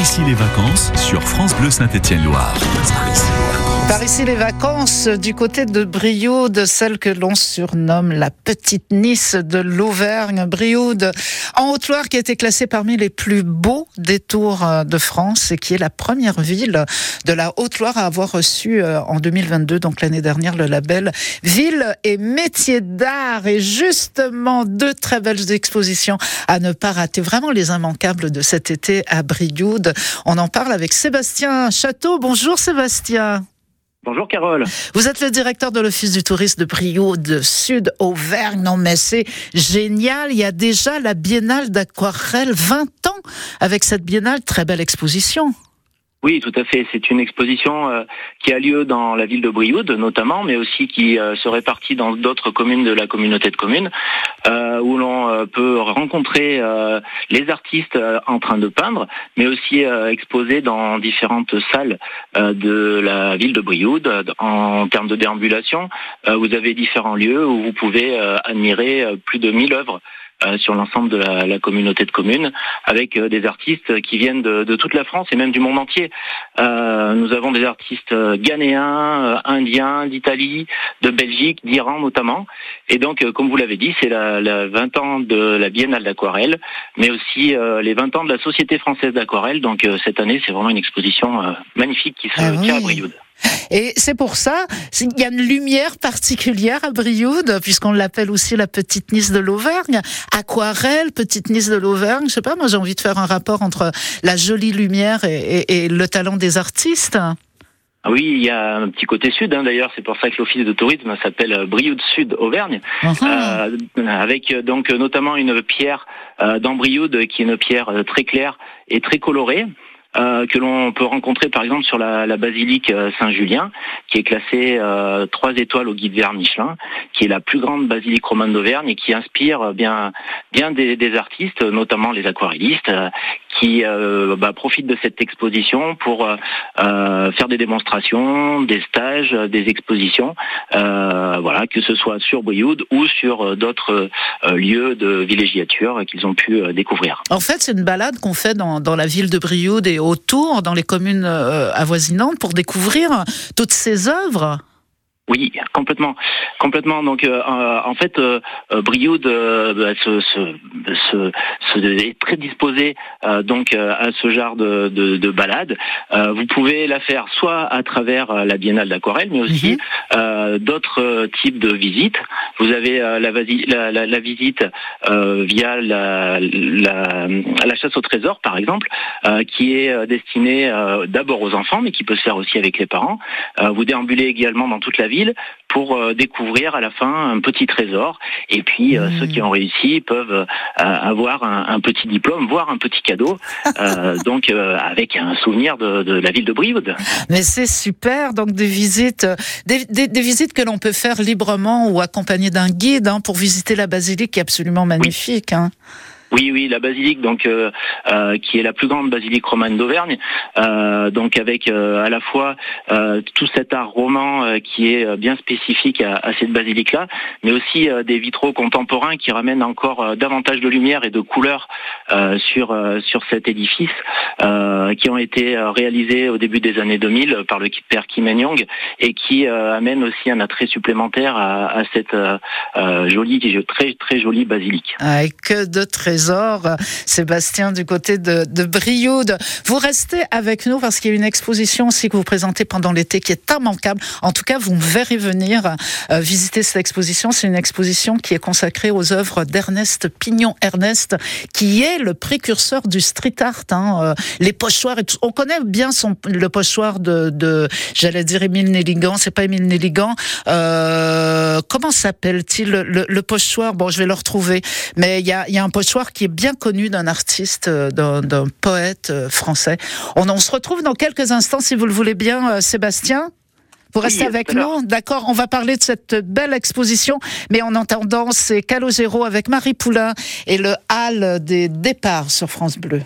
ici les vacances sur France Bleu Saint-Étienne-Loire. Par ici les vacances du côté de Brioude, celle que l'on surnomme la petite Nice de l'Auvergne. Brioude, en Haute-Loire, qui a été classée parmi les plus beaux détours euh, de France et qui est la première ville de la Haute-Loire à avoir reçu euh, en 2022, donc l'année dernière, le label Ville et métier d'art. Et justement, deux très belles expositions à ne pas rater. Vraiment les immanquables de cet été à Brioude. On en parle avec Sébastien Château. Bonjour Sébastien. Bonjour Carole. Vous êtes le directeur de l'Office du tourisme de Brioude Sud Auvergne. Non mais c'est génial. Il y a déjà la Biennale d'aquarelle 20 ans avec cette Biennale. Très belle exposition. Oui, tout à fait. C'est une exposition euh, qui a lieu dans la ville de Brioude, notamment, mais aussi qui euh, se répartit dans d'autres communes de la communauté de communes, euh, où l'on peut rencontrer les artistes en train de peindre, mais aussi exposer dans différentes salles de la ville de Brioude. En termes de déambulation, vous avez différents lieux où vous pouvez admirer plus de 1000 œuvres euh, sur l'ensemble de la, la, communauté de communes, avec euh, des artistes qui viennent de, de, toute la France et même du monde entier. Euh, nous avons des artistes ghanéens, indiens, d'Italie, de Belgique, d'Iran notamment. Et donc, comme vous l'avez dit, c'est la, la, 20 ans de la Biennale d'aquarelle, mais aussi les 20 ans de la Société française d'aquarelle. Donc cette année, c'est vraiment une exposition magnifique qui se ah tient à Brioude. Et c'est pour ça, il y a une lumière particulière à Brioude, puisqu'on l'appelle aussi la petite Nice de l'Auvergne. Aquarelle, petite Nice de l'Auvergne. Je sais pas, moi j'ai envie de faire un rapport entre la jolie lumière et, le talent des artistes. Ah oui, il y a un petit côté sud, hein, d'ailleurs, c'est pour ça que l'office de tourisme s'appelle euh, Brioude Sud Auvergne, uh-huh. euh, avec euh, donc notamment une pierre euh, dans Brioude qui est une pierre très claire et très colorée, euh, que l'on peut rencontrer par exemple sur la, la basilique euh, Saint-Julien, qui est classée euh, étoiles au guide vert Michelin, qui est la plus grande basilique romane d'Auvergne et qui inspire bien bien des, des artistes, notamment les aquarellistes, qui euh, bah, profitent de cette exposition pour euh, euh, faire des démonstrations, des stages, des expositions, voilà, que ce soit sur Brioude ou sur d'autres lieux de villégiature qu'ils ont pu découvrir. En fait, c'est une balade qu'on fait dans, dans, la ville de Brioude autour, dans les communes avoisinantes, pour découvrir toutes ces œuvres. Oui, complètement, complètement. Donc, euh, euh, en fait, euh, Brioude se, se, se, est très disposé donc à ce genre de, de, de balade. vous pouvez la faire soit à travers la Biennale d'aquarelle, mais aussi mhm. d'autres types de visites. Vous avez la, la, la, visite via la, la, chasse au trésor, par exemple, qui est destinée d'abord aux enfants, mais qui peut se faire aussi avec les parents. vous déambulez également dans toute la ville pour euh, découvrir à la fin un petit trésor. Et puis euh, ceux qui ont réussi peuvent euh, avoir un, petit diplôme, voire un petit cadeau, donc avec un souvenir de, la ville de Brioude. Mais c'est super, donc des visites, des, visites que l'on peut faire librement ou accompagnées d'un guide hein, pour visiter la basilique qui est absolument magnifique. Hein. Oui, oui, la basilique, donc euh, euh, qui est la plus grande basilique romane d'Auvergne, euh, donc avec à la fois tout cet art roman qui est bien spécifique à, cette basilique-là, mais aussi des vitraux contemporains qui ramènent encore davantage de lumière et de couleur sur sur cet édifice, qui ont été réalisés au début des années 2000 par le père Kim Young et qui amènent aussi un attrait supplémentaire à, cette jolie, très très jolie basilique. Avec de très Sébastien, du côté de, de Brioude. Vous restez avec nous parce qu'il y a une exposition aussi que vous présentez pendant l'été qui est immanquable. En tout cas, vous me verrez venir euh, visiter cette exposition. C'est une exposition qui est consacrée aux œuvres d'Ernest Pignon-Ernest, qui est le précurseur du street art. Hein, euh, les pochoirs, on connaît bien son, le pochoir de, j'allais dire Émile Nelligan, c'est pas Émile Nelligan. Euh, comment s'appelle-t-il le, pochoir? Bon, je vais le retrouver. Mais il y a un pochoir qui est bien connu d'un artiste, euh, d'un poète euh, français. On, on, se retrouve dans quelques instants, si vous le voulez bien, euh, Sébastien. Vous restez avec nous, d'accord? On va parler de cette belle exposition, mais en entendant, c'est Calogero avec Marie Poulain et le hall des départs sur France Bleu.